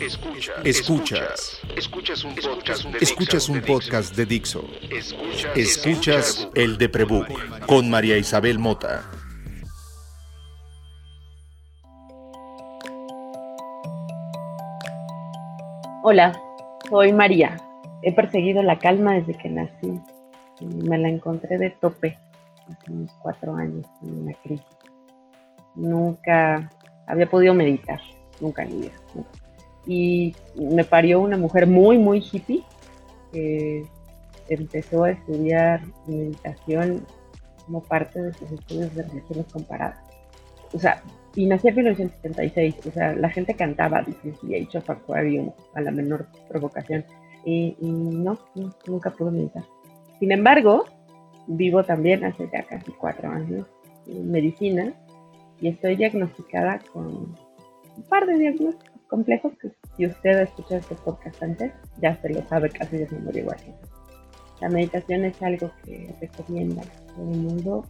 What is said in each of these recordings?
Escuchas. Escuchas. Escuchas un podcast de Escuchas un podcast de Dixo. Escuchas el de Prebook con María Isabel Mota. Hola, soy María. He perseguido la calma desde que nací. Me la encontré de tope hace unos cuatro años en una crisis. Nunca había podido meditar, nunca idea. Y me parió una mujer muy, muy hippie que empezó a estudiar meditación como parte de sus estudios de religiones comparadas. O sea, y nací en 1976, o sea, la gente cantaba The Age of Aquarium a la menor provocación. Y, no, nunca pude meditar. Sin embargo, vivo también hace ya casi cuatro años en medicina y estoy diagnosticada con un par de diagnósticos complejos que si usted ha escuchado este podcast antes, ya se lo sabe casi de memoria igual. La meditación es algo que recomienda todo el mundo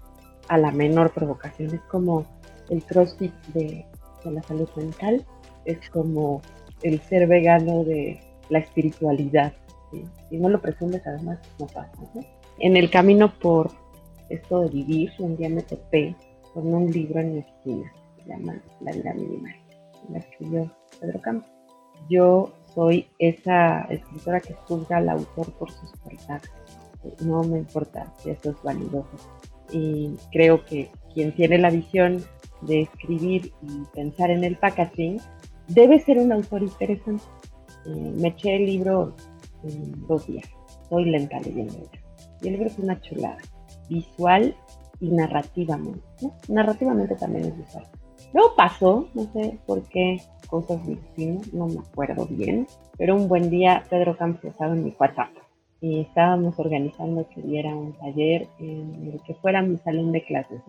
a la menor provocación. Es como el crossfit de, la salud mental, es como el ser vegano de la espiritualidad. Si no lo presumes, además, no pasa. En el camino por esto de vivir, un día me topé con un libro en mi esquina, se llama La vida minimal. La escribió Pedro Campos. Yo soy esa escritora que juzga al autor por sus portadas. No me importa si eso es validoso. Y creo que quien tiene la visión de escribir y pensar en el packaging debe ser un autor interesante. Eh, me eché el libro en dos días. Soy lenta leyendo. Y el libro es una chulada. Visual y narrativamente. Narrativamente también es visual. Luego pasó, no sé por qué cosas destino, no me acuerdo bien, pero un buen día Pedro Campos estaba en mi WhatsApp y estábamos organizando que diera un taller en el que fuera mi salón de clases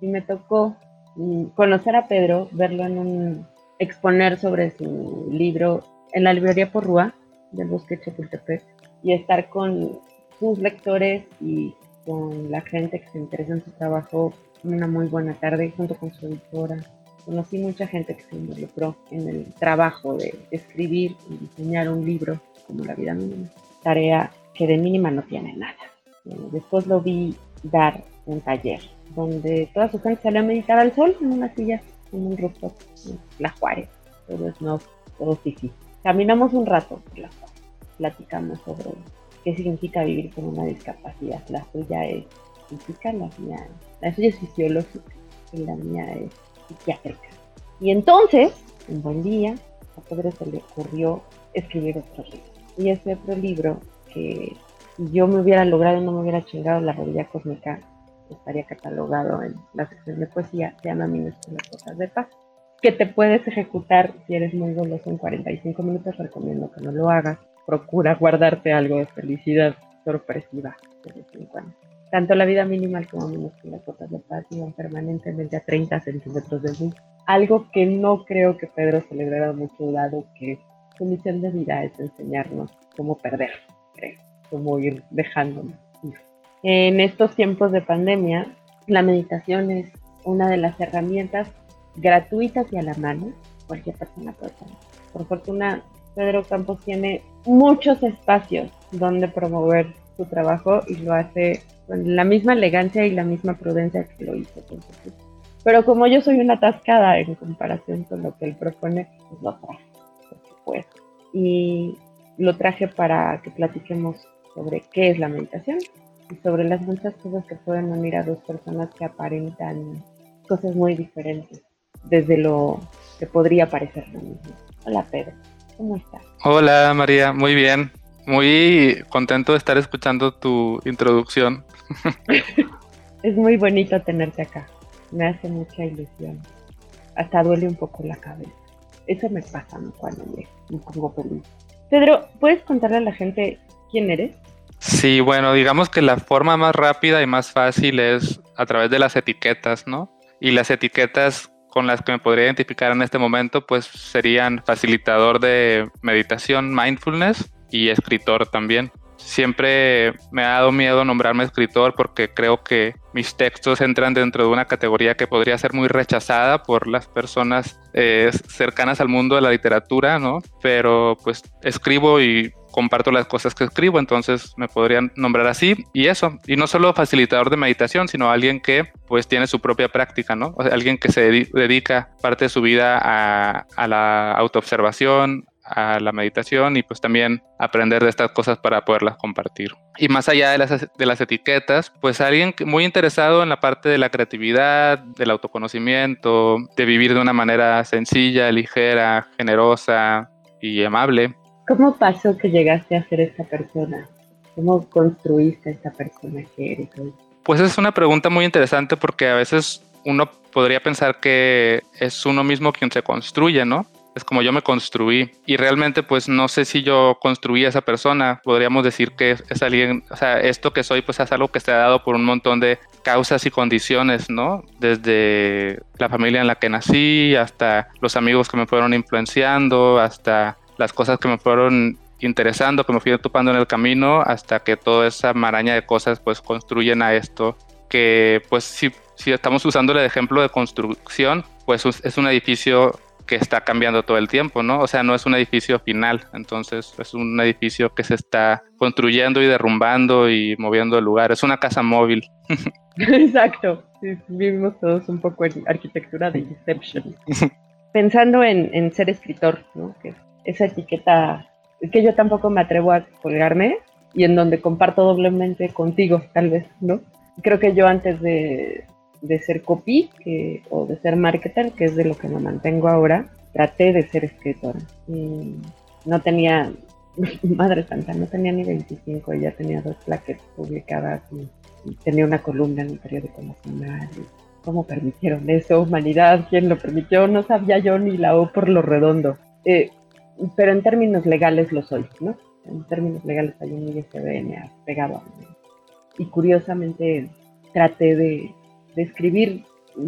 Y me tocó mm, conocer a Pedro, verlo en un exponer sobre su libro en la librería Porrúa del Bosque Chapultepec y estar con sus lectores y con la gente que se interesa en su trabajo una muy buena tarde junto con su editora. Conocí mucha gente que se involucró en el trabajo de escribir y diseñar un libro como La vida mínima. Tarea que de mínima no tiene nada. Después lo vi dar un taller donde toda su gente salió a meditar al sol en una silla, en un rooftop, en La Juárez. Todo es no, todo sí. Caminamos un rato por La Juárez, platicamos sobre qué significa vivir con una discapacidad. La suya es la mía, la suya es fisiológica y la mía es psiquiátrica. Y entonces, un buen día, a Pedro se le ocurrió escribir otro libro. Y ese otro libro, que si yo me hubiera logrado, no me hubiera chingado la rodilla cósmica, estaría catalogado en la sección de poesía, se llama Minúsculas Cosas de Paz, que te puedes ejecutar si eres muy goloso en 45 minutos, recomiendo que no lo hagas, procura guardarte algo de felicidad sorpresiva de vez en cuando. Tanto la vida minimal como minúsculas gotas de paz iban permanentemente a 30 centímetros de mí. Algo que no creo que Pedro celebrara mucho, dado que su misión de vida es enseñarnos cómo perder, creo, cómo ir dejándonos. En estos tiempos de pandemia, la meditación es una de las herramientas gratuitas y a la mano. Cualquier persona puede tener. Por fortuna, Pedro Campos tiene muchos espacios donde promover su trabajo y lo hace con la misma elegancia y la misma prudencia que lo hizo Pero como yo soy una atascada en comparación con lo que él propone, pues lo traje, por supuesto. Y lo traje para que platiquemos sobre qué es la meditación y sobre las muchas cosas que pueden unir a dos personas que aparentan cosas muy diferentes desde lo que podría parecer lo mismo. Hola Pedro, ¿cómo estás? Hola María, muy bien. Muy contento de estar escuchando tu introducción. es muy bonito tenerte acá. Me hace mucha ilusión. Hasta duele un poco la cabeza. Eso me pasa cuando me, pongo feliz. Pedro, ¿puedes contarle a la gente quién eres? Sí, bueno, digamos que la forma más rápida y más fácil es a través de las etiquetas, ¿no? Y las etiquetas con las que me podría identificar en este momento, pues serían facilitador de meditación, mindfulness, y escritor también. siempre me ha dado miedo nombrarme escritor porque creo que mis textos entran dentro de una categoría que podría ser muy rechazada por las personas eh, cercanas al mundo de la literatura, ¿no? Pero pues escribo y comparto las cosas que escribo, entonces me podrían nombrar así y eso. Y no solo facilitador de meditación, sino alguien que pues tiene su propia práctica, ¿no? O sea, alguien que se dedica parte de su vida a, a la autoobservación, a la meditación y pues también aprender de estas cosas para poderlas compartir. Y más allá de las, de las etiquetas, pues alguien muy interesado en la parte de la creatividad, del autoconocimiento, de vivir de una manera sencilla, ligera, generosa y amable. ¿Cómo pasó que llegaste a ser esta persona? ¿Cómo construiste esta persona que eres hoy? Pues es una pregunta muy interesante porque a veces uno podría pensar que es uno mismo quien se construye, ¿no? Es como yo me construí y realmente pues no sé si yo construí a esa persona, podríamos decir que es, alguien, o sea, esto que soy pues es algo que ha dado por un montón de causas y condiciones, ¿no? Desde la familia en la que nací hasta los amigos que me fueron influenciando, hasta las cosas que me fueron interesando, que me fui topando en el camino, hasta que toda esa maraña de cosas pues construyen a esto que pues si, si estamos usando el ejemplo de construcción, pues es un edificio que está cambiando todo el tiempo, ¿no? O sea, no es un edificio final, entonces es un edificio que se está construyendo y derrumbando y moviendo el lugar. Es una casa móvil. Exacto. vivimos todos un poco en arquitectura de Inception. Pensando en, ser escritor, ¿no? Que esa etiqueta que yo tampoco me atrevo a colgarme y en donde comparto doblemente contigo, tal vez, ¿no? Creo que yo antes de, de ser copy que, o de ser marketer, que es de lo que me mantengo ahora, traté de ser escritora. Y no tenía, madre santa, no tenía ni 25 y ya tenía dos plaquetas publicadas y, tenía una columna en el periódico nacional. ¿Cómo permitieron eso, humanidad? ¿Quién lo permitió? No sabía yo ni la O por lo redondo. Eh, pero en términos legales lo soy, ¿no? En términos legales hay un ISBN pegado a mí. Y curiosamente traté de, de escribir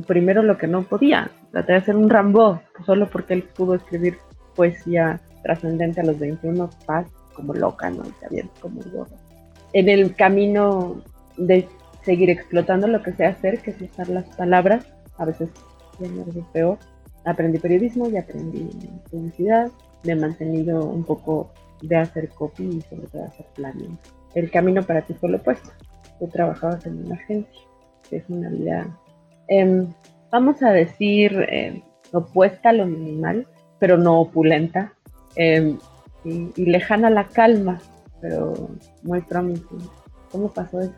primero lo que no podía. Traté de hacer un Rambo, solo porque él pudo escribir poesía trascendente a los 21, paz, como loca, ¿no? Y como gorro. En el camino de seguir explotando lo que sé hacer, que es usar las palabras, a veces es peor. Aprendí periodismo y aprendí publicidad. Me he mantenido un poco de hacer copy y sobre todo hacer planning. El camino para ti fue lo opuesto. Tú trabajabas en una agencia es una vida, em, vamos a decir, em, opuesta a lo minimal, pero no opulenta, em, y, lejana a la calma, pero muy promising. ¿Cómo pasó eso?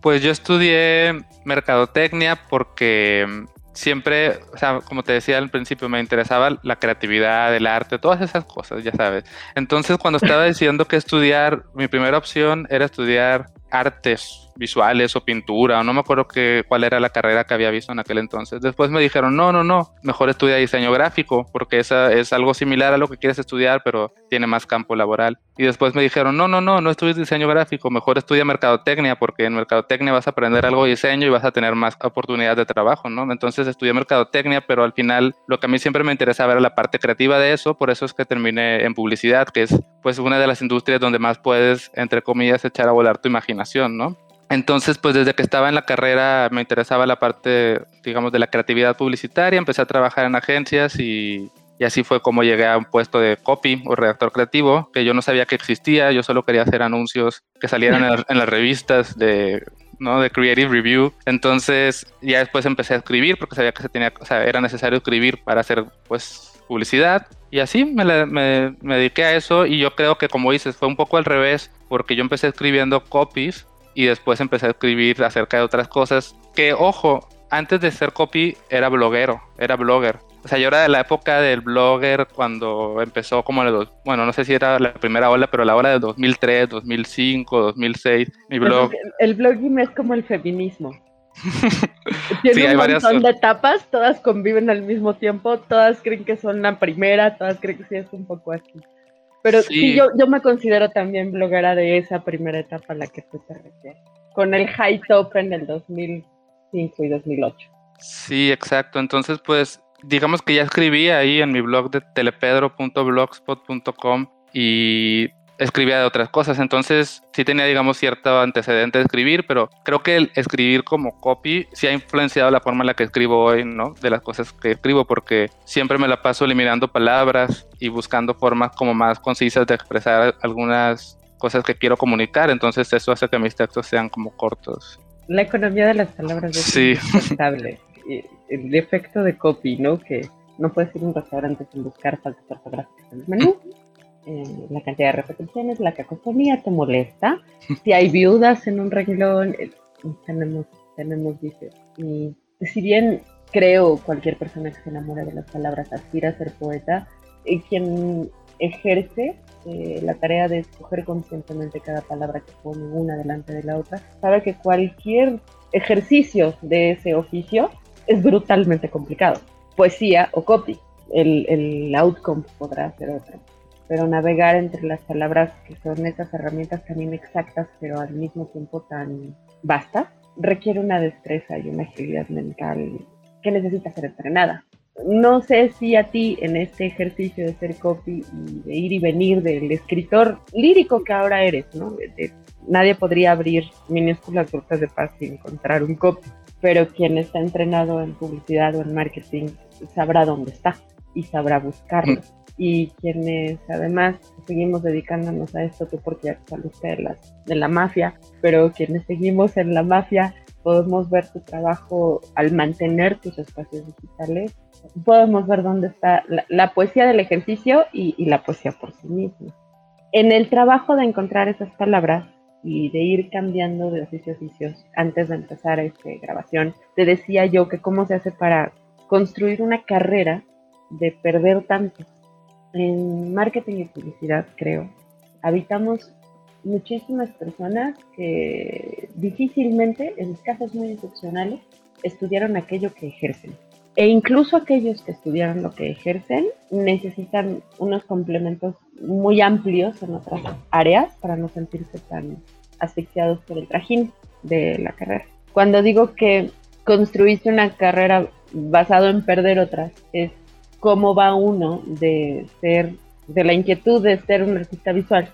Pues yo estudié mercadotecnia porque siempre, o sea, como te decía al principio, me interesaba la creatividad, el arte, todas esas cosas, ya sabes. Entonces, cuando estaba diciendo que estudiar, mi primera opción era estudiar artes visuales o pintura, o no me acuerdo que, cuál era la carrera que había visto en aquel entonces. Después me dijeron, no, no, no, mejor estudia diseño gráfico, porque esa es algo similar a lo que quieres estudiar, pero tiene más campo laboral. Y después me dijeron, no, no, no, no estudies diseño gráfico, mejor estudia mercadotecnia, porque en mercadotecnia vas a aprender algo de diseño y vas a tener más oportunidades de trabajo, ¿no? Entonces estudié mercadotecnia, pero al final lo que a mí siempre me interesaba era la parte creativa de eso, por eso es que terminé en publicidad, que es pues una de las industrias donde más puedes, entre comillas, echar a volar tu imaginación, ¿no? Entonces, pues desde que estaba en la carrera me interesaba la parte, digamos, de la creatividad publicitaria, empecé a trabajar en agencias y, así fue como llegué a un puesto de copy o redactor creativo, que yo no sabía que existía, yo solo quería hacer anuncios que salieran en, las revistas de, ¿no? de Creative Review. Entonces, ya después empecé a escribir porque sabía que se tenía, o sea, era necesario escribir para hacer, pues, publicidad. Y así me, me, dediqué a eso y yo creo que, como dices, fue un poco al revés, porque yo empecé escribiendo copies y después empecé a escribir acerca de otras cosas que, ojo, antes de ser copy era bloguero, era blogger. O sea, yo era de la época del blogger cuando empezó como el, bueno, no sé si era la primera ola, pero la ola de 2003, 2005, 2006, mi blog. El, blogging es como el feminismo. Tiene un montón de etapas, todas conviven al mismo tiempo, todas creen que son la primera, todas creen que sí es un poco así. Pero sí, yo, yo me considero también bloguera de esa primera etapa a la que tú te refieres, con el high top en el 2005 y 2008. Sí, exacto. Entonces, pues, digamos que ya escribí ahí en mi blog de telepedro.blogspot.com y escribía de otras cosas. Entonces sí tenía, digamos, cierto antecedente de escribir, pero creo que el escribir como copy sí ha influenciado la forma en la que escribo hoy, ¿no? De las cosas que escribo, porque siempre me la paso eliminando palabras y buscando formas como más concisas de expresar algunas cosas que quiero comunicar. Entonces eso hace que mis textos sean como cortos. La economía de las palabras es sí. El efecto de copy, ¿no? Que no puedes ir a un restaurante sin buscar faltas ortográficas en el menú. Eh, la cantidad de repeticiones, la cacofonía te molesta. Si hay viudas en un renglón, eh, tenemos, tenemos dices. Y si bien creo cualquier persona que se enamora de las palabras aspira a ser poeta, eh, quien ejerce la tarea de escoger conscientemente cada palabra que pone una delante de la otra, sabe que cualquier ejercicio de ese oficio es brutalmente complicado. Poesía o copy, el, el outcome podrá ser otro pero navegar entre las palabras que son esas herramientas también exactas, pero al mismo tiempo tan vastas, requiere una destreza y una agilidad mental que necesita ser entrenada. No sé si a ti en este ejercicio de ser copy y de ir y venir del escritor lírico que ahora eres, ¿no? nadie podría abrir minúsculas gotas de paz y encontrar un copy, pero quien está entrenado en publicidad o en marketing sabrá dónde está y sabrá buscarlo. Y quienes además seguimos dedicándonos a esto, tú porque saliste de, las, de la mafia, pero quienes seguimos en la mafia podemos ver tu trabajo al mantener tus espacios digitales, podemos ver dónde está la, poesía del ejercicio y, y, la poesía por sí misma. En el trabajo de encontrar esas palabras y de ir cambiando de oficio a oficios antes de empezar esta grabación, te decía yo que cómo se hace para construir una carrera de perder tanto en marketing y publicidad, creo, habitamos muchísimas personas que difícilmente, en casos muy excepcionales, estudiaron aquello que ejercen. E incluso aquellos que estudiaron lo que ejercen necesitan unos complementos muy amplios en otras áreas para no sentirse tan asfixiados por el trajín de la carrera. Cuando digo que construiste una carrera basado en perder otras, es cómo va uno de ser, de la inquietud de ser un artista visual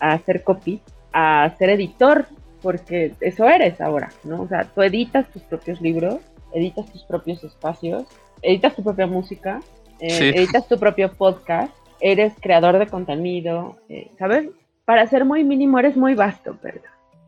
a hacer copy, a ser editor, porque eso eres ahora, ¿no? O sea, tú editas tus propios libros, editas tus propios espacios, editas tu propia música, eh, editas tu propio podcast, eres creador de contenido, eh, ¿sabes? Para ser muy mínimo eres muy vasto, pero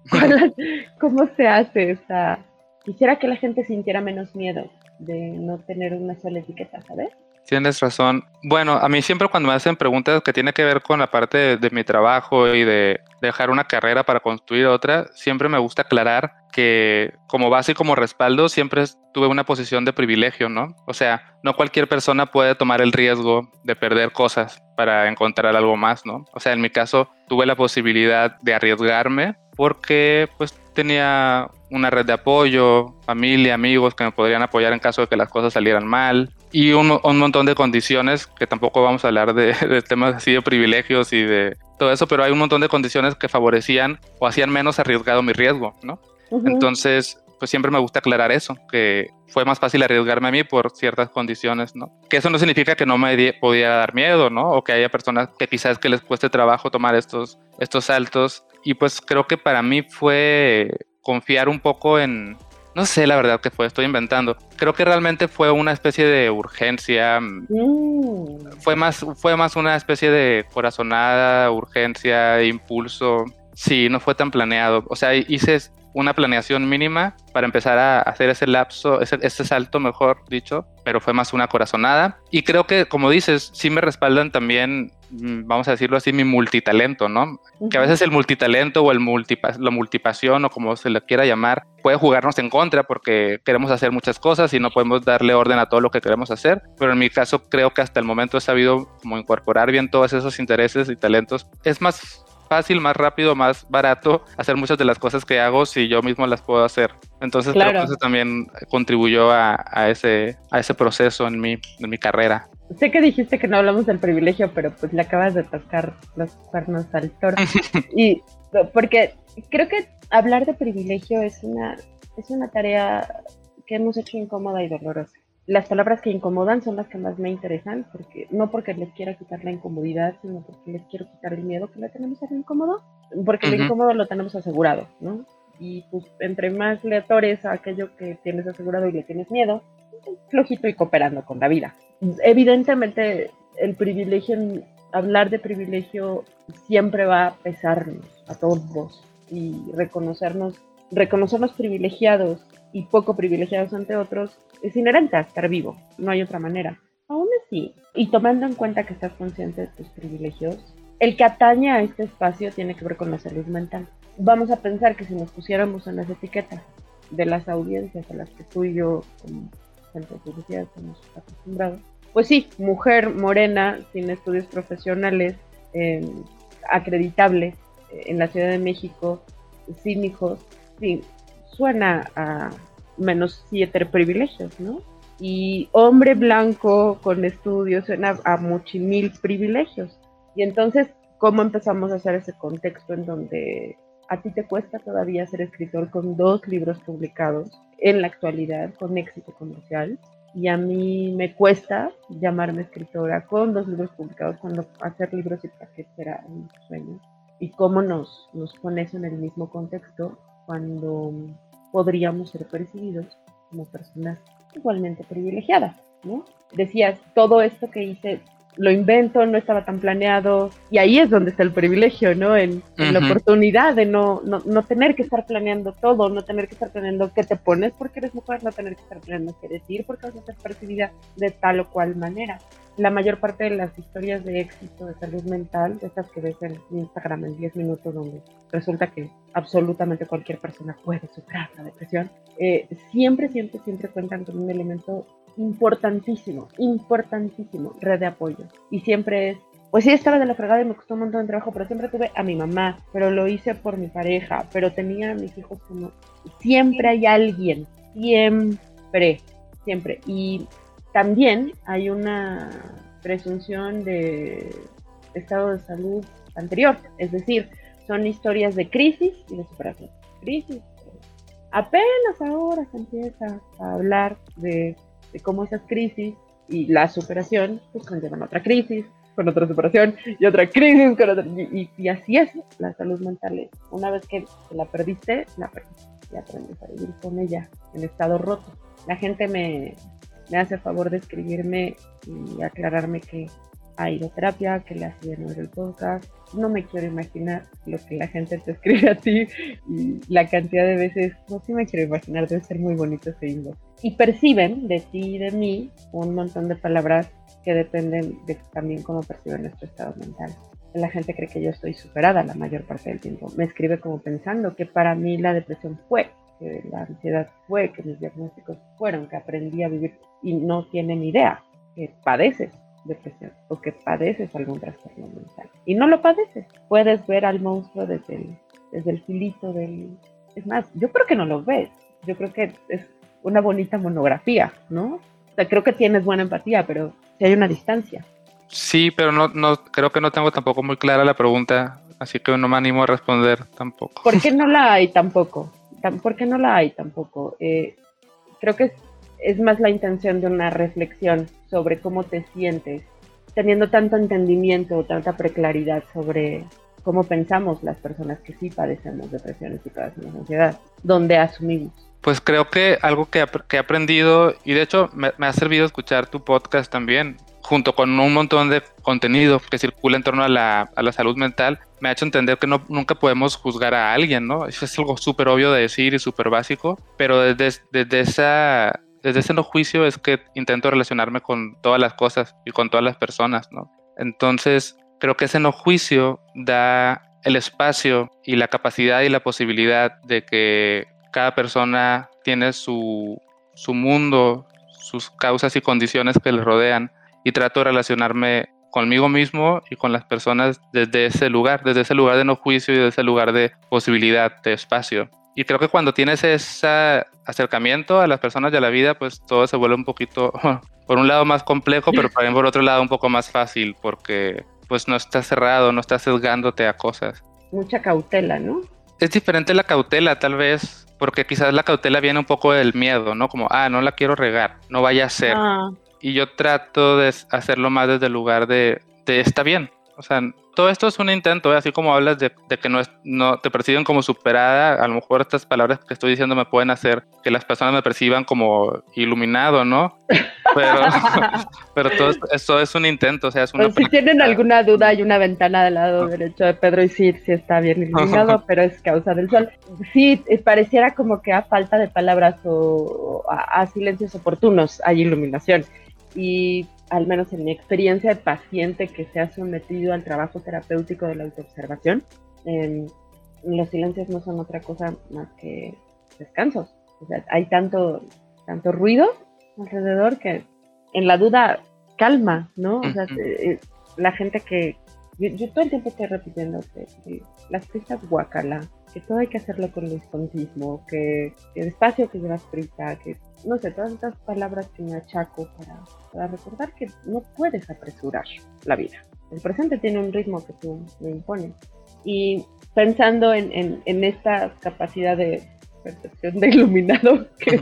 ¿cómo se hace esa? Quisiera que la gente sintiera menos miedo de no tener una sola etiqueta, ¿sabes? Tienes razón. Bueno, a mí siempre cuando me hacen preguntas que tienen que ver con la parte de, mi trabajo y de dejar una carrera para construir otra, siempre me gusta aclarar que como base y como respaldo siempre tuve una posición de privilegio, ¿no? O sea, no cualquier persona puede tomar el riesgo de perder cosas para encontrar algo más, ¿no? O sea, en mi caso tuve la posibilidad de arriesgarme porque pues tenía una red de apoyo, familia, amigos que me podrían apoyar en caso de que las cosas salieran mal y un, montón de condiciones que tampoco vamos a hablar de, temas así de privilegios y de todo eso, pero hay un montón de condiciones que favorecían o hacían menos arriesgado mi riesgo, ¿no? Entonces, pues siempre me gusta aclarar eso, que fue más fácil arriesgarme a mí por ciertas condiciones, ¿no? Que eso no significa que no me podía dar miedo, ¿no? O que haya personas que quizás que les cueste trabajo tomar estos, estos saltos. Y pues creo que para mí fue confiar un poco en, no sé la verdad que fue, estoy inventando. Creo que realmente fue una especie de urgencia. Mm. Fue, más, fue más una especie de corazonada, urgencia, impulso. Sí, no fue tan planeado. O sea, hice una planeación mínima para empezar a hacer ese lapso, ese, ese, salto, mejor dicho, pero fue más una corazonada. Y creo que, como dices, sí me respaldan también, mm, vamos a decirlo así, mi multitalento, ¿no? Que a veces el multitalento o el la multipasión o como se le quiera llamar, puede jugarnos en contra porque queremos hacer muchas cosas y no podemos darle orden a todo lo que queremos hacer. Pero en mi caso creo que hasta el momento he sabido como incorporar bien todos esos intereses y talentos. Es más fácil, más rápido, más barato hacer muchas de las cosas que hago si yo mismo las puedo hacer. Entonces creo que eso también contribuyó a, ese, a ese proceso en mi, en mi carrera. Sé que dijiste que no hablamos del privilegio, pero pues le acabas de tocar los cuernos al toro. y porque creo que hablar de privilegio es una, es una tarea que hemos hecho incómoda y dolorosa. las palabras que incomodan son las que más me interesan, porque no porque les quiera quitar la incomodidad, sino porque les quiero quitar el miedo que le tenemos a lo incómodo, porque lo incómodo lo tenemos asegurado, ¿no? Y pues entre más le atores a aquello que tienes asegurado y le tienes miedo, flojito y cooperando con la vida. Evidentemente, el privilegio, hablar de privilegio siempre va a pesarnos a todos y reconocernos, reconocernos privilegiados y poco privilegiados ante otros es inherente a estar vivo, no hay otra manera. Aún así, y tomando en cuenta que estás consciente de tus privilegios, el que atañe a este espacio tiene que ver con la salud mental. Vamos a pensar que si nos pusiéramos en las etiquetas de las audiencias a las que tú y yo, estamos acostumbrados, pues sí, mujer morena, sin estudios profesionales, eh, acreditable en la Ciudad de México, sin hijos, sí, suena a menos siete privilegios, ¿no? Y hombre blanco con estudios suena a muchimil privilegios. Y entonces, ¿cómo empezamos a hacer ese contexto en donde a ti te cuesta todavía ser escritor con dos libros publicados en la actualidad con éxito comercial? Y a mí me cuesta llamarme escritora con dos libros publicados cuando hacer libros y paquetes era un sueño. Y cómo nos, nos pones en el mismo contexto cuando podríamos ser percibidos como personas igualmente privilegiadas, ¿no? Decías, todo esto que hice lo invento, no estaba tan planeado, y ahí es donde está el privilegio, ¿no? En, la oportunidad de no, no, no, tener que estar planeando todo, no tener que estar planeando qué te pones porque eres mujer, no tener que estar planeando qué decir porque vas a ser percibida de tal o cual manera. La mayor parte de las historias de éxito de salud mental, de estas que ves en Instagram en 10 minutos, donde resulta que absolutamente cualquier persona puede superar la depresión, eh, siempre, siempre, siempre cuentan con un elemento importantísimo, importantísimo, red de apoyo. Y siempre es, pues sí, estaba de la fregada y me costó un montón de trabajo, pero siempre tuve a mi mamá, pero lo hice por mi pareja, pero tenía a mis hijos como... Siempre hay alguien, siempre, siempre. Y también hay una presunción de estado de salud anterior, es decir, son historias de crisis y de superación. Crisis. Apenas ahora se empieza a hablar de de cómo esas crisis y la superación pues conllevan otra crisis, con otra superación y otra crisis, con otra, y, así es la salud mental. Una vez que la perdiste, la perdiste y aprendes a vivir con ella en estado roto. La gente me, me hace favor de escribirme y aclararme que a terapia, que le hacía en el podcast. No me quiero imaginar lo que la gente te escribe a ti y la cantidad de veces, no sí me quiero imaginar, debe ser muy bonito ese inbox. Y perciben de ti y de mí un montón de palabras que dependen de también cómo perciben nuestro estado mental. La gente cree que yo estoy superada la mayor parte del tiempo. Me escribe como pensando que para mí la depresión fue, que la ansiedad fue, que mis diagnósticos fueron, que aprendí a vivir y no tienen idea que padeces depresión o que padeces algún trastorno mental. Y no lo padeces. Puedes ver al monstruo desde el, desde el filito del... Es más, yo creo que no lo ves. Yo creo que es una bonita monografía, ¿no? O sea, creo que tienes buena empatía, pero si hay una distancia. Sí, pero no, no, creo que no tengo tampoco muy clara la pregunta, así que no me animo a responder tampoco. ¿Por qué no la hay tampoco? ¿Por qué no la hay tampoco? Eh, creo que es más la intención de una reflexión sobre cómo te sientes, teniendo tanto entendimiento tanta preclaridad sobre cómo pensamos las personas que sí padecemos depresiones y padecemos ansiedad, donde asumimos. Pues creo que algo que, he aprendido, y de hecho me, ha servido escuchar tu podcast también, junto con un montón de contenido que circula en torno a la, salud mental, me ha hecho entender que no, nunca podemos juzgar a alguien, ¿no? Eso es algo súper obvio de decir y súper básico, pero desde, desde esa desde ese no juicio es que intento relacionarme con todas las cosas y con todas las personas, ¿no? Entonces, creo que ese no juicio da el espacio y la capacidad y la posibilidad de que cada persona tiene su, su mundo, sus causas y condiciones que le rodean y trato de relacionarme conmigo mismo y con las personas desde ese lugar, desde ese lugar de no juicio y desde ese lugar de posibilidad, de espacio. Y creo que cuando tienes ese acercamiento a las personas y a la vida, pues todo se vuelve un poquito, por un lado más complejo, pero también por otro lado un poco más fácil, porque pues no estás cerrado, no estás sesgándote a cosas. Mucha cautela, ¿no? Es diferente la cautela, tal vez. porque quizás la cautela viene un poco del miedo, ¿no? Como, ah, no la quiero regar, no vaya a ser. Ah, Y yo trato de hacerlo más desde el lugar de, de está bien. O sea, todo esto es un intento, ¿eh? así como hablas de, de que no, es, no te perciben como superada, a lo mejor estas palabras que estoy diciendo me pueden hacer que las personas me perciban como iluminado, ¿no? Pero, pero todo esto, es un intento, o sea, es una pues si tienen alguna duda, hay una ventana del lado derecho de Pedro y sí, sí está bien iluminado, pero es causa del sol. Sí, pareciera como que a falta de palabras o a, a silencios oportunos hay iluminación. Y al menos en mi experiencia de paciente que se ha sometido al trabajo terapéutico de la autoobservación, eh, los silencios no son otra cosa más que descansos. O sea, hay tanto, tanto ruido alrededor que en la duda calma, ¿no? O sea, eh, la gente que... Yo, yo, todo el tiempo estoy repitiendo que, que las prisas guacala, que todo hay que hacerlo con desconcismo, que, que despacio que llevas prisa, que no sé, todas estas palabras que me achaco para, para, recordar que no puedes apresurar la vida. El presente tiene un ritmo que tú me impones. Y pensando en, en, en esta capacidad de percepción de iluminado que,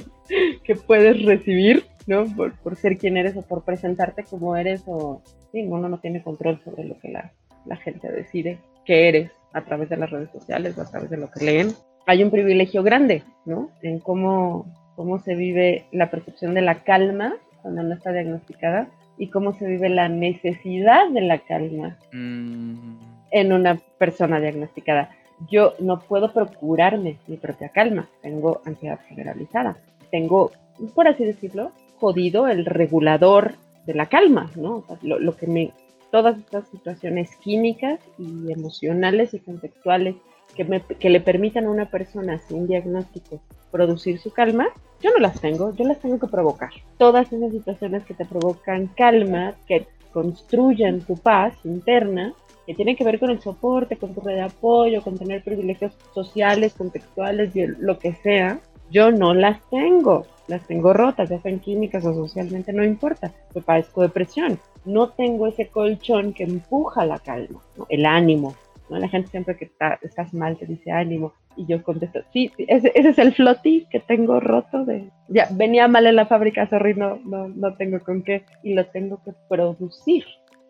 que puedes recibir, ¿no? Por, por, ser quien eres o por presentarte como eres, o sí, uno no tiene control sobre lo que la, la gente decide que eres a través de las redes sociales o a través de lo que leen. Hay un privilegio grande, ¿no? En cómo cómo se vive la percepción de la calma cuando no está diagnosticada y cómo se vive la necesidad de la calma mm. en una persona diagnosticada. Yo no puedo procurarme mi propia calma, tengo ansiedad generalizada, tengo, por así decirlo, jodido el regulador de la calma, ¿no? O sea, lo, lo que me, todas estas situaciones químicas y emocionales y contextuales que, me, que le permitan a una persona sin diagnóstico producir su calma, yo no las tengo, yo las tengo que provocar. Todas esas situaciones que te provocan calma, que construyen tu paz interna, que tienen que ver con el soporte, con tu red de apoyo, con tener privilegios sociales, contextuales, lo que sea, yo no las tengo. Las tengo rotas, ya sean químicas o socialmente, no importa. Yo padezco depresión. No tengo ese colchón que empuja la calma, el ánimo, ¿no? La gente siempre que está, estás mal te dice ánimo. Y yo contesto, sí, ese, ese es el floti que tengo roto de... Ya, venía mal en la fábrica, sorry, no, no, no tengo con qué y lo tengo que producir.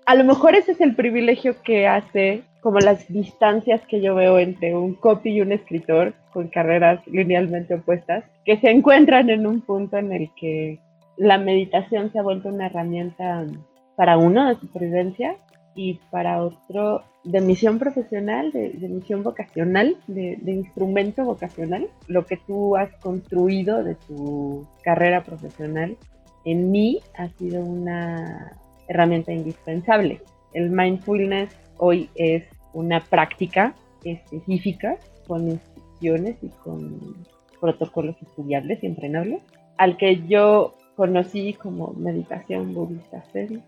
A lo mejor ese es el privilegio que hace como las distancias que yo veo entre un copy y un escritor con carreras linealmente opuestas, que se encuentran en un punto en el que la meditación se ha vuelto una herramienta para uno de supervivencia y para otro de misión profesional, de, misión vocacional, de, de, instrumento vocacional, lo que tú has construido de tu carrera profesional, en mí ha sido una herramienta indispensable. El mindfulness hoy es una práctica específica con instrucciones y con protocolos estudiables y entrenables, al que yo conocí como meditación budista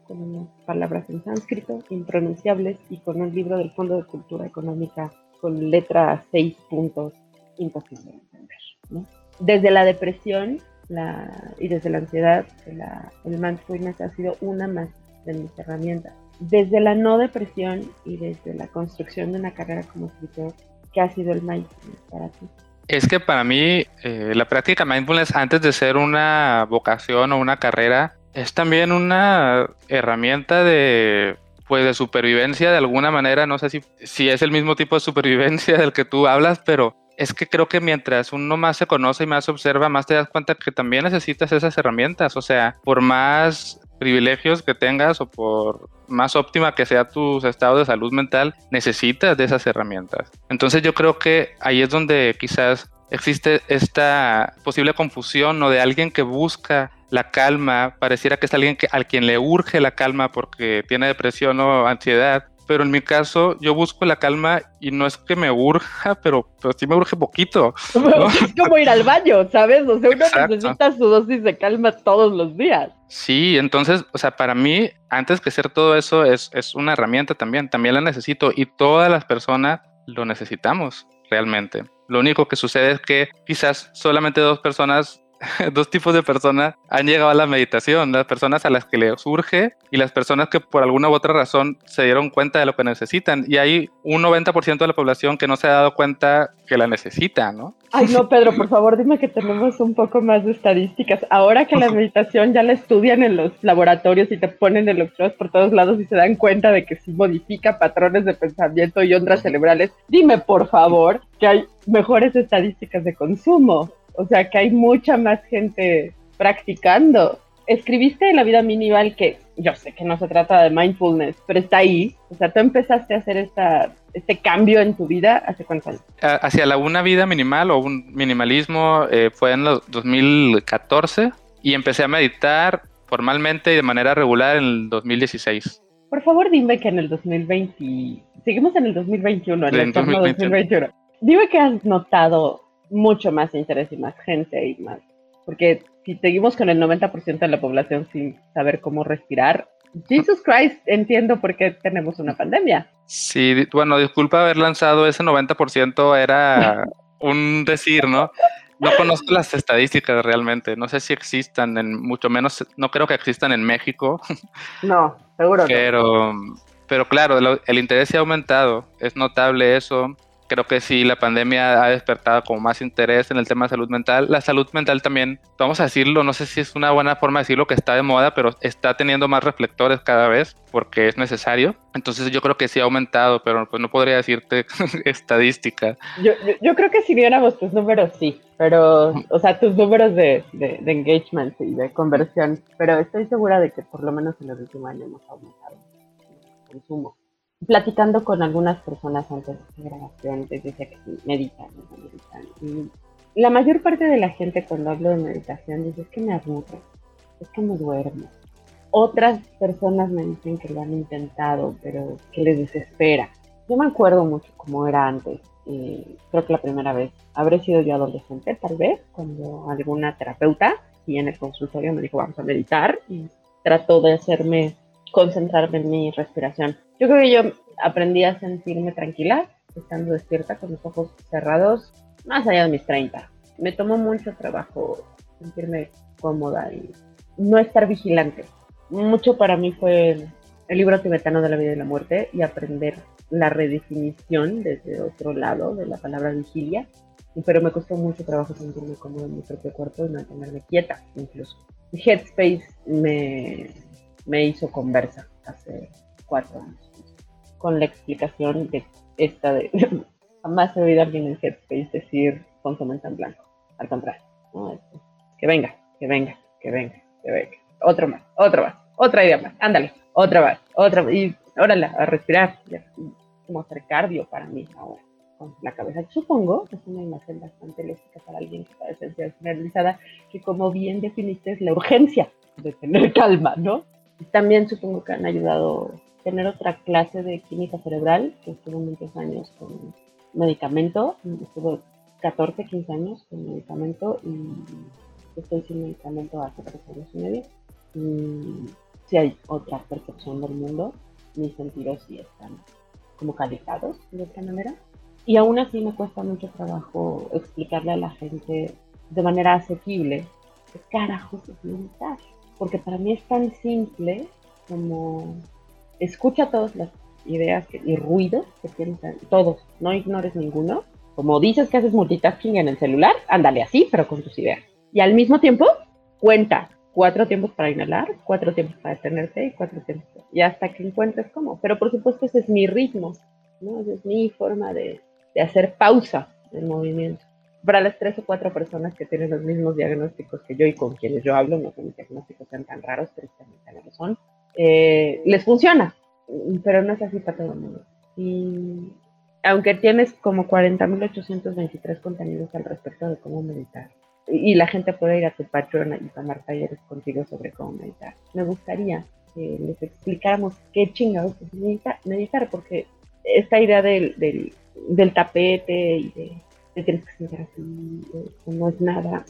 con unas palabras en sánscrito impronunciables y con un libro del Fondo de Cultura Económica con letra seis puntos imposible de entender. ¿no? Desde la depresión la, y desde la ansiedad, la, el mindfulness ha sido una más de mis herramientas. Desde la no depresión y desde la construcción de una carrera como escritor, ¿qué ha sido el mindfulness para ti? Es que para mí eh, la práctica mindfulness antes de ser una vocación o una carrera es también una herramienta de pues de supervivencia de alguna manera, no sé si, si es el mismo tipo de supervivencia del que tú hablas, pero es que creo que mientras uno más se conoce y más observa, más te das cuenta que también necesitas esas herramientas. O sea, por más privilegios que tengas o por más óptima que sea tu estado de salud mental, necesitas de esas herramientas. Entonces yo creo que ahí es donde quizás existe esta posible confusión o de alguien que busca la calma, pareciera que es alguien que, al quien le urge la calma porque tiene depresión o ansiedad, pero en mi caso yo busco la calma y no es que me urja, pero, pero sí me urge poquito. ¿no? Es como ir al baño, ¿sabes? O sea, uno Exacto. necesita su dosis de calma todos los días. Sí, entonces, o sea, para mí, antes que ser todo eso, es, es una herramienta también, también la necesito y todas las personas lo necesitamos realmente. Lo único que sucede es que quizás solamente dos personas dos tipos de personas han llegado a la meditación, las personas a las que les surge y las personas que por alguna u otra razón se dieron cuenta de lo que necesitan. Y hay un 90% de la población que no se ha dado cuenta que la necesita, ¿no? Ay, no, Pedro, por favor, dime que tenemos un poco más de estadísticas. Ahora que la meditación ya la estudian en los laboratorios y te ponen electrodos por todos lados y se dan cuenta de que sí modifica patrones de pensamiento y ondas cerebrales, dime, por favor, que hay mejores estadísticas de consumo. O sea, que hay mucha más gente practicando. Escribiste en la vida minimal que yo sé que no se trata de mindfulness, pero está ahí. O sea, tú empezaste a hacer esta, este cambio en tu vida hace cuántos años? Hacia la una vida minimal o un minimalismo eh, fue en los 2014 y empecé a meditar formalmente y de manera regular en el 2016. Por favor, dime que en el 2020, seguimos en el 2021, en el 2021. Dime que has notado mucho más interés y más gente y más, porque si seguimos con el 90% de la población sin saber cómo respirar, Jesus Christ, entiendo por qué tenemos una pandemia. Sí, bueno, disculpa haber lanzado ese 90%, era un decir, ¿no? No conozco las estadísticas realmente, no sé si existan, en mucho menos, no creo que existan en México. No, seguro. Pero, pero claro, el interés se ha aumentado, es notable eso creo que sí, la pandemia ha despertado como más interés en el tema de salud mental. La salud mental también, vamos a decirlo, no sé si es una buena forma de decirlo que está de moda, pero está teniendo más reflectores cada vez porque es necesario. Entonces yo creo que sí ha aumentado, pero pues no podría decirte estadística. Yo, yo, creo que si viéramos tus números, sí, pero, o sea, tus números de, de, de engagement y de conversión, pero estoy segura de que por lo menos en el último año hemos aumentado el consumo platicando con algunas personas antes de grabación, les decía que meditan, meditan. Y la mayor parte de la gente cuando hablo de meditación dice es que me aburre, es que me duermo. Otras personas me dicen que lo han intentado, pero que les desespera. Yo me acuerdo mucho cómo era antes. Y creo que la primera vez habré sido yo adolescente, tal vez, cuando alguna terapeuta y en el consultorio me dijo vamos a meditar y trató de hacerme concentrarme en mi respiración. Yo creo que yo aprendí a sentirme tranquila, estando despierta con los ojos cerrados, más allá de mis 30. Me tomó mucho trabajo sentirme cómoda y no estar vigilante. Mucho para mí fue el, libro tibetano de la vida y la muerte y aprender la redefinición desde otro lado de la palabra vigilia. Pero me costó mucho trabajo sentirme cómoda en mi propio cuerpo y mantenerme quieta incluso. Headspace me, me hizo conversa hace cuatro años con la explicación de esta de jamás he oído a alguien en Headspace decir consumen en blanco. Al contrario, que venga, que venga, que venga, que venga. Otro más, otro más, otra idea más, ándale, otra más, otra más. Y órale, a respirar, como hacer cardio para mí ahora con la cabeza. Supongo es una imagen bastante lógica para alguien que está de generalizada, que como bien definiste es la urgencia de tener calma, ¿no? También supongo que han ayudado tener otra clase de química cerebral, que estuvo muchos años con medicamento, estuvo 14, 15 años con medicamento y estoy sin medicamento hace tres años y medio. Y si hay otra percepción del mundo, mis sentidos sí están como calificados de esta manera. Y aún así me cuesta mucho trabajo explicarle a la gente de manera asequible qué carajos es meditar porque para mí es tan simple como escucha todas las ideas y ruidos que piensan todos, no ignores ninguno. Como dices que haces multitasking en el celular, ándale así, pero con tus ideas. Y al mismo tiempo, cuenta cuatro tiempos para inhalar, cuatro tiempos para detenerte y cuatro tiempos. Y hasta que encuentres cómo. Pero por supuesto, ese es mi ritmo, ¿no? Esa es mi forma de, de hacer pausa del movimiento para las tres o cuatro personas que tienen los mismos diagnósticos que yo y con quienes yo hablo, no que mis diagnósticos sean tan raros, pero también lo son, eh, les funciona, pero no es así para todo el mundo. Y aunque tienes como 40.823 contenidos al respecto de cómo meditar, y la gente puede ir a tu Patreon y tomar talleres contigo sobre cómo meditar, me gustaría que les explicáramos qué chingados es meditar, porque esta idea del, del, del tapete y de tienes que así, eh, no es nada,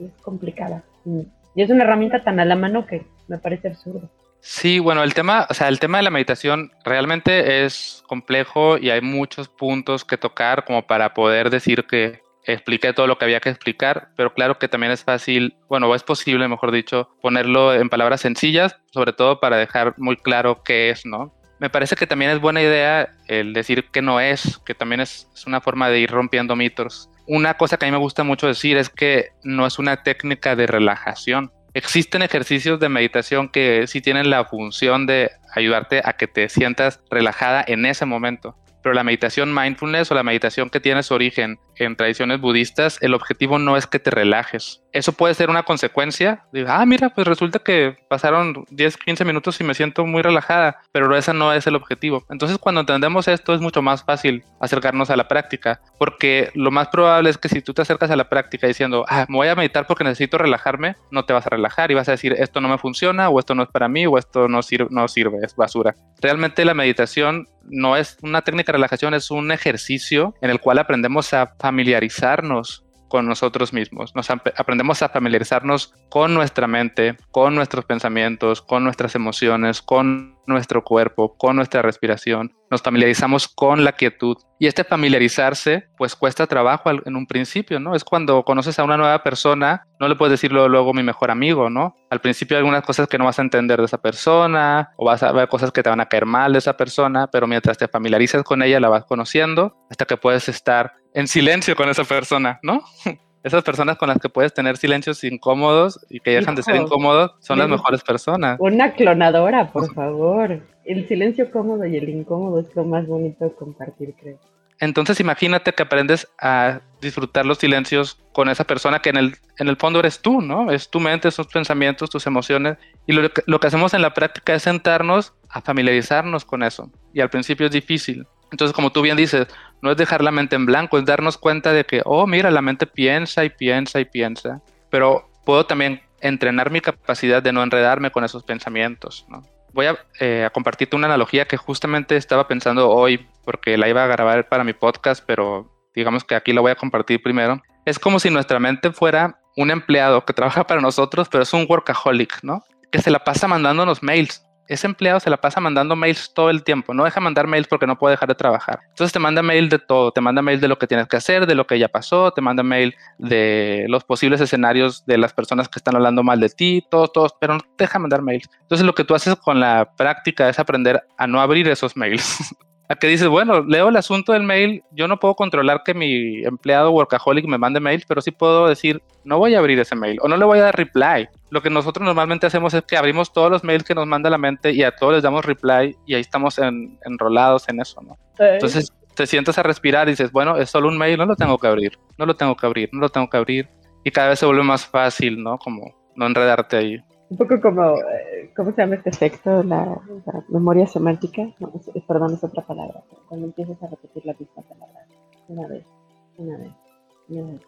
es complicada. Mm. Y es una herramienta tan a la mano que me parece absurdo. Sí, bueno, el tema, o sea, el tema de la meditación realmente es complejo y hay muchos puntos que tocar como para poder decir que expliqué todo lo que había que explicar, pero claro que también es fácil, bueno, o es posible, mejor dicho, ponerlo en palabras sencillas, sobre todo para dejar muy claro qué es, ¿no? Me parece que también es buena idea el decir que no es, que también es, una forma de ir rompiendo mitos. una cosa que a mí me gusta mucho decir es que no es una técnica de relajación. Existen ejercicios de meditación que sí tienen la función de ayudarte a que te sientas relajada en ese momento. Pero la meditación mindfulness o la meditación que tiene su origen en tradiciones budistas, el objetivo no es que te relajes. Eso puede ser una consecuencia. De, ah, mira, pues resulta que pasaron 10, 15 minutos y me siento muy relajada, pero ese no es el objetivo. Entonces, cuando entendemos esto, es mucho más fácil acercarnos a la práctica, porque lo más probable es que si tú te acercas a la práctica diciendo, ah, me voy a meditar porque necesito relajarme, no te vas a relajar y vas a decir, esto no me funciona, o esto no es para mí, o esto no sirve, no sirve es basura. Realmente la meditación no es una técnica de relajación, es un ejercicio en el cual aprendemos a familiarizarnos con nosotros mismos. Nos aprendemos a familiarizarnos con nuestra mente, con nuestros pensamientos, con nuestras emociones, con nuestro cuerpo, con nuestra respiración. Nos familiarizamos con la quietud. Y este familiarizarse, pues cuesta trabajo en un principio, ¿no? Es cuando conoces a una nueva persona, no le puedes decirlo luego mi mejor amigo, ¿no? Al principio hay algunas cosas que no vas a entender de esa persona, o vas a ver cosas que te van a caer mal de esa persona, pero mientras te familiarizas con ella, la vas conociendo hasta que puedes estar en silencio con esa persona, ¿no? Esas personas con las que puedes tener silencios incómodos y que dejan de ser incómodos son las mejores personas. Una clonadora, por favor. El silencio cómodo y el incómodo es lo más bonito de compartir, creo. Entonces imagínate que aprendes a disfrutar los silencios con esa persona que en el, en el fondo eres tú, ¿no? Es tu mente, tus pensamientos, tus emociones. Y lo lo que hacemos en la práctica es sentarnos a familiarizarnos con eso. Y al principio es difícil, entonces, como tú bien dices, no es dejar la mente en blanco, es darnos cuenta de que, oh, mira, la mente piensa y piensa y piensa, pero puedo también entrenar mi capacidad de no enredarme con esos pensamientos. Voy eh, a, compartirte una analogía que justamente estaba pensando hoy, porque la iba a grabar para mi podcast, pero digamos que aquí la voy a compartir primero. Es como si nuestra mente fuera un empleado que trabaja para nosotros, pero es un workaholic, ¿no? Que se la pasa mandándonos mails ese empleado se la pasa mandando mails todo el tiempo, no deja mandar mails porque no puede dejar de trabajar. Entonces te manda mail de todo, te manda mail de lo que tienes que hacer, de lo que ya pasó, te manda mail de los posibles escenarios de las personas que están hablando mal de ti, todos, todos, pero no deja mandar mails. Entonces lo que tú haces con la práctica es aprender a no abrir esos mails. a que dices, bueno, leo el asunto del mail, yo no puedo controlar que mi empleado workaholic me mande mails, pero sí puedo decir, no voy a abrir ese mail o no le voy a dar reply. Lo que nosotros normalmente hacemos es que abrimos todos los mails que nos manda la mente y a todos les damos reply y ahí estamos enrolados en eso, ¿no? Entonces te sientas a respirar y dices, bueno, es solo un mail, no lo tengo que abrir, no lo tengo que abrir, no lo tengo que abrir. Y cada vez se vuelve más fácil, ¿no? Como no enredarte ahí un poco como, eh, ¿cómo se llama este efecto? La, memoria semántica. perdón, es otra palabra. Cuando empiezas a repetir la misma palabra una vez, una vez, una vez,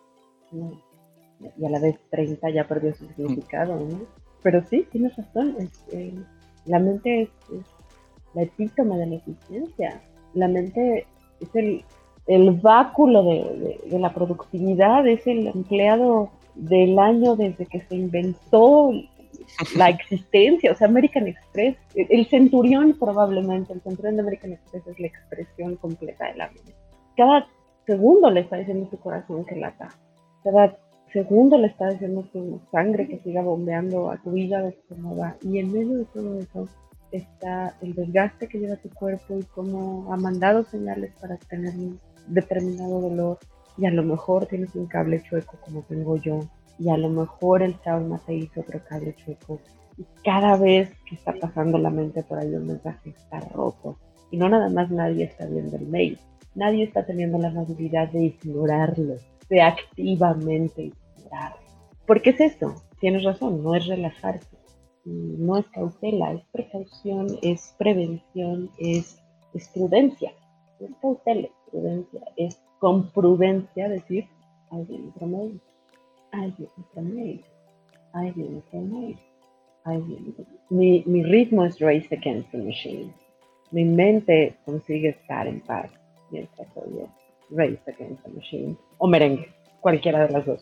una vez. Y a la vez 30 ya perdió su significado, ¿no? Pero sí, tienes razón. Eh, la mente es, la epítoma de la existencia. La mente es el, el báculo de, de la productividad, es el empleado del año desde que se inventó la existencia, o sea, American Express, el centurión probablemente, el centurión de American Express es la expresión completa de la vida. Cada segundo le está diciendo su corazón que lata, cada segundo le está diciendo su sangre que siga bombeando a tu de cómo va. Y en medio de todo eso está el desgaste que lleva tu cuerpo y cómo ha mandado señales para tener un determinado dolor. Y a lo mejor tienes un cable chueco como tengo yo, y a lo mejor el trauma te hizo otro cable chueco. Y cada vez que está pasando la mente por ahí un mensaje está roto. Y no nada más nadie está viendo el mail. Nadie está teniendo la habilidad de ignorarlo, de activamente ignorarlo. ¿Por qué es eso? Tienes razón, no es relajarse, no es cautela, es precaución, es prevención, es, prudencia. Es cautela, es prudencia, es con prudencia decir, alguien otro mail Ay, Ay, mi, mi ritmo es race against the machine. Mi mente consigue estar en paz mientras oye race against the machine. O merengue, cualquiera de las dos.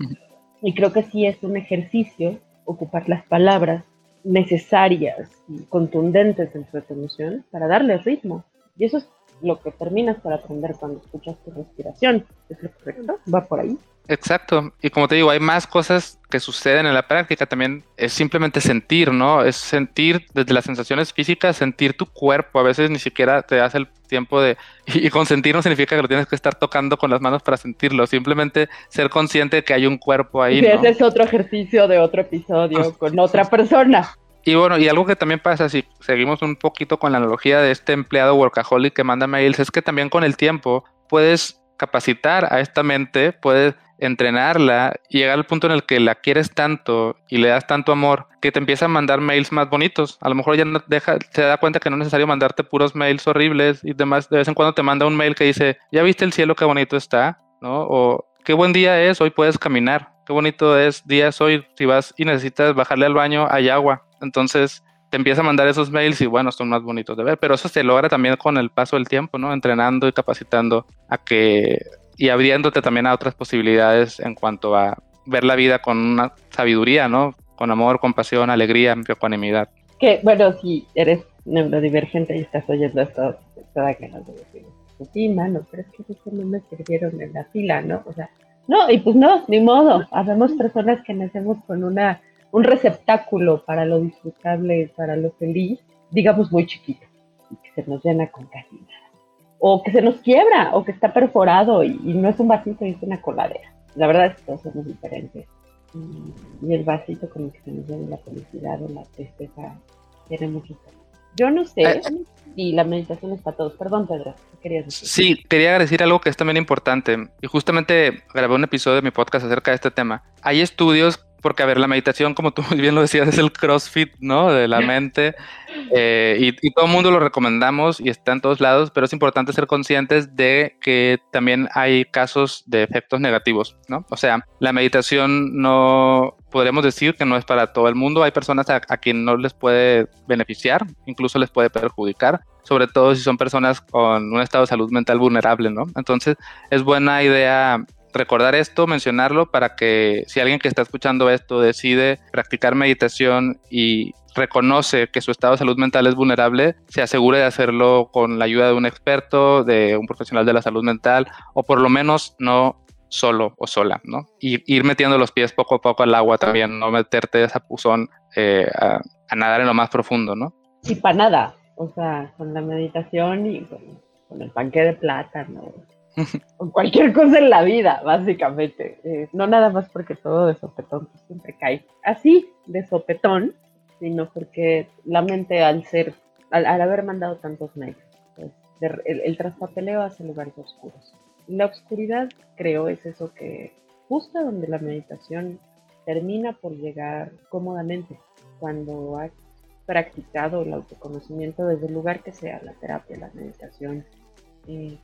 Y creo que sí es un ejercicio ocupar las palabras necesarias y contundentes en su emoción para darle ritmo. Y eso es lo que terminas por aprender cuando escuchas tu respiración. ¿Es lo correcto? ¿Va por ahí? Exacto. Y como te digo, hay más cosas que suceden en la práctica. También es simplemente sentir, ¿no? Es sentir desde las sensaciones físicas, sentir tu cuerpo. A veces ni siquiera te das el tiempo de... Y, con sentir no significa que lo tienes que estar tocando con las manos para sentirlo. Simplemente ser consciente de que hay un cuerpo ahí. Y ese es otro ejercicio de otro episodio con otra persona. Y bueno, y algo que también pasa, si seguimos un poquito con la analogía de este empleado workaholic que manda mails, es que también con el tiempo puedes capacitar a esta mente, puedes entrenarla y llegar al punto en el que la quieres tanto y le das tanto amor que te empieza a mandar mails más bonitos. A lo mejor ya no se da cuenta que no es necesario mandarte puros mails horribles y demás. De vez en cuando te manda un mail que dice, ya viste el cielo, qué bonito está, ¿no? O qué buen día es, hoy puedes caminar. Qué bonito es día es hoy, si vas y necesitas bajarle al baño, hay agua. Entonces te empieza a mandar esos mails y bueno, son más bonitos de ver, pero eso se logra también con el paso del tiempo, ¿no? Entrenando y capacitando a que y abriéndote también a otras posibilidades en cuanto a ver la vida con una sabiduría, ¿no? Con amor, compasión, alegría, ecuanimidad. Que, bueno, si eres neurodivergente y estás oyendo esto, toda que no sí, mano, pero es que eso no me sirvieron en la fila, ¿no? O sea, no, y pues no, ni modo. Habemos personas que nacemos con una un receptáculo para lo disfrutable, para lo feliz, digamos muy chiquito, y que se nos llena con casi o que se nos quiebra, o que está perforado y, no es un vasito, es una coladera. La verdad es que todos somos diferentes. Y, el vasito con el que se nos llena la felicidad o la tristeza tiene mucho Yo no sé eh, si la meditación es para todos. Perdón, Pedro, ¿qué querías decir? Sí, quería decir algo que es también importante. Y justamente grabé un episodio de mi podcast acerca de este tema. Hay estudios porque, a ver, la meditación, como tú muy bien lo decías, es el crossfit, ¿no? De la mente. Eh, y, todo el mundo lo recomendamos y está en todos lados, pero es importante ser conscientes de que también hay casos de efectos negativos, ¿no? O sea, la meditación no podríamos decir que no es para todo el mundo. Hay personas a, a quien no les puede beneficiar, incluso les puede perjudicar, sobre todo si son personas con un estado de salud mental vulnerable, ¿no? Entonces, es buena idea recordar esto, mencionarlo para que si alguien que está escuchando esto decide practicar meditación y reconoce que su estado de salud mental es vulnerable, se asegure de hacerlo con la ayuda de un experto, de un profesional de la salud mental o por lo menos no solo o sola, ¿no? Y ir metiendo los pies poco a poco al agua también, no meterte de esa puzón eh, a, nadar en lo más profundo, ¿no? Y para nada, o sea, con la meditación y con, el panque de plata, con cualquier cosa en la vida, básicamente. Eh, no nada más porque todo de sopetón pues, siempre cae así, de sopetón, sino porque la mente al ser, al, haber mandado tantos mails, pues, el, el, traspapeleo hace lugares oscuros. La oscuridad, creo, es eso que justo donde la meditación termina por llegar cómodamente, cuando has practicado el autoconocimiento desde el lugar que sea, la terapia, la meditación, eh,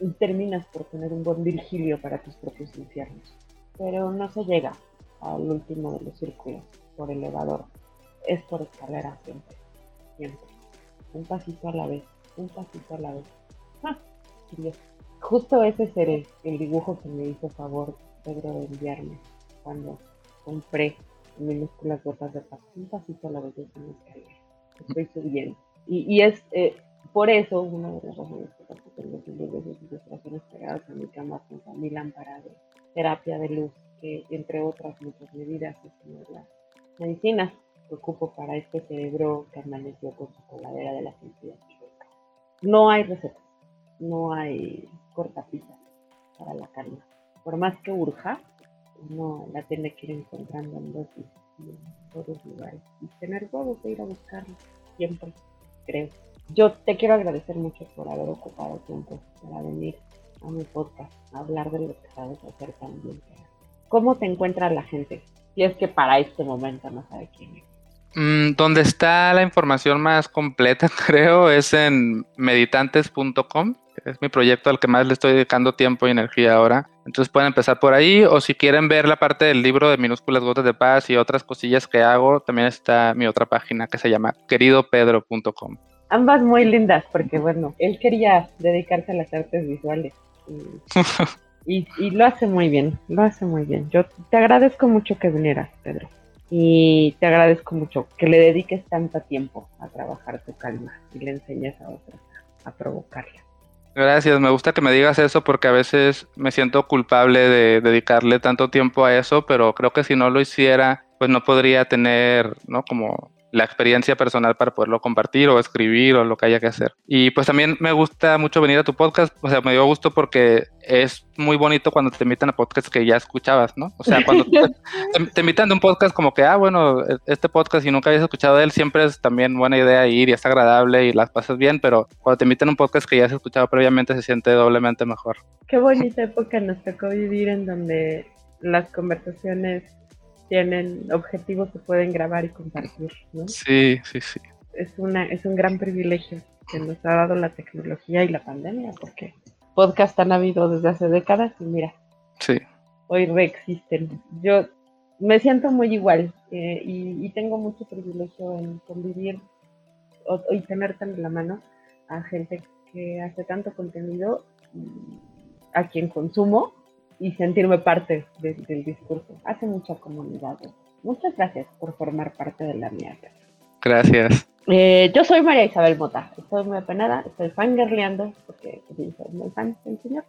y terminas por tener un buen Virgilio para tus propios infiernos. Pero no se llega al último de los círculos por elevador, es por escalera siempre, siempre. Un pasito a la vez, un pasito a la vez. Ah, Justo ese seré el dibujo que me hizo favor Pedro de enviarme cuando compré minúsculas gotas de paz. Un pasito a la vez una escalera. Estoy subiendo. Y, y es, eh, por eso, una de las razones por las que tengo libros de ilustraciones pegadas en mi cama junto a mi lámpara de terapia de luz, que entre otras muchas medidas es una de las medicinas que ocupo para este cerebro que amaneció con su coladera de la sensibilidad No hay recetas, no hay cortapisas para la calma. Por más que urja, uno la tiene que ir encontrando en dosis en todos lugares y tener huevos de ir a buscarla siempre, creo yo te quiero agradecer mucho por haber ocupado tiempo para venir a mi podcast a hablar de lo que sabes hacer también. ¿Cómo te encuentra la gente? Si es que para este momento no sabe quién es. Mm, donde está la información más completa, creo, es en meditantes.com. Es mi proyecto al que más le estoy dedicando tiempo y energía ahora. Entonces pueden empezar por ahí o si quieren ver la parte del libro de minúsculas gotas de paz y otras cosillas que hago, también está mi otra página que se llama queridopedro.com ambas muy lindas, porque bueno, él quería dedicarse a las artes visuales. Y, lo hace muy bien, lo hace muy bien. Yo te agradezco mucho que vinieras, Pedro. Y te agradezco mucho que le dediques tanto tiempo a trabajar tu calma y le enseñes a otros a provocarla. Gracias, me gusta que me digas eso porque a veces me siento culpable de dedicarle tanto tiempo a eso, pero creo que si no lo hiciera, pues no podría tener, ¿no? Como la experiencia personal para poderlo compartir o escribir o lo que haya que hacer. Y pues también me gusta mucho venir a tu podcast, o sea, me dio gusto porque es muy bonito cuando te invitan a podcasts que ya escuchabas, ¿no? O sea, cuando te, invitan de un podcast como que, ah, bueno, e, este podcast y nunca habías escuchado de él, siempre es también buena idea ir y es agradable y las pasas bien, pero cuando te invitan a un podcast que ya has escuchado previamente se siente doblemente mejor. Qué bonita época nos tocó vivir en donde las conversaciones tienen objetivos que pueden grabar y compartir, ¿no? Sí, sí, sí. Es, una, es un gran privilegio que nos ha dado la tecnología y la pandemia, porque podcast han habido desde hace décadas y mira, sí. hoy reexisten. Yo me siento muy igual eh, y, tengo mucho privilegio en convivir y tener tan en la mano a gente que hace tanto contenido a quien consumo y sentirme parte del discurso. Hace mucha comunidad. Muchas gracias por formar parte de la mía. Gracias. Eh, yo soy María Isabel Mota. Estoy muy apenada, estoy fangirleando porque soy muy fan del señor.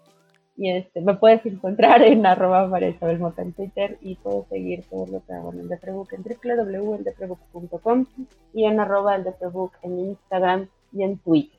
Y este, me puedes encontrar en arroba María Isabel Mota en Twitter y puedes seguir todo lo que hago en el Deprebook en www.eldeprebuk.com y en arroba el en Instagram y en Twitter.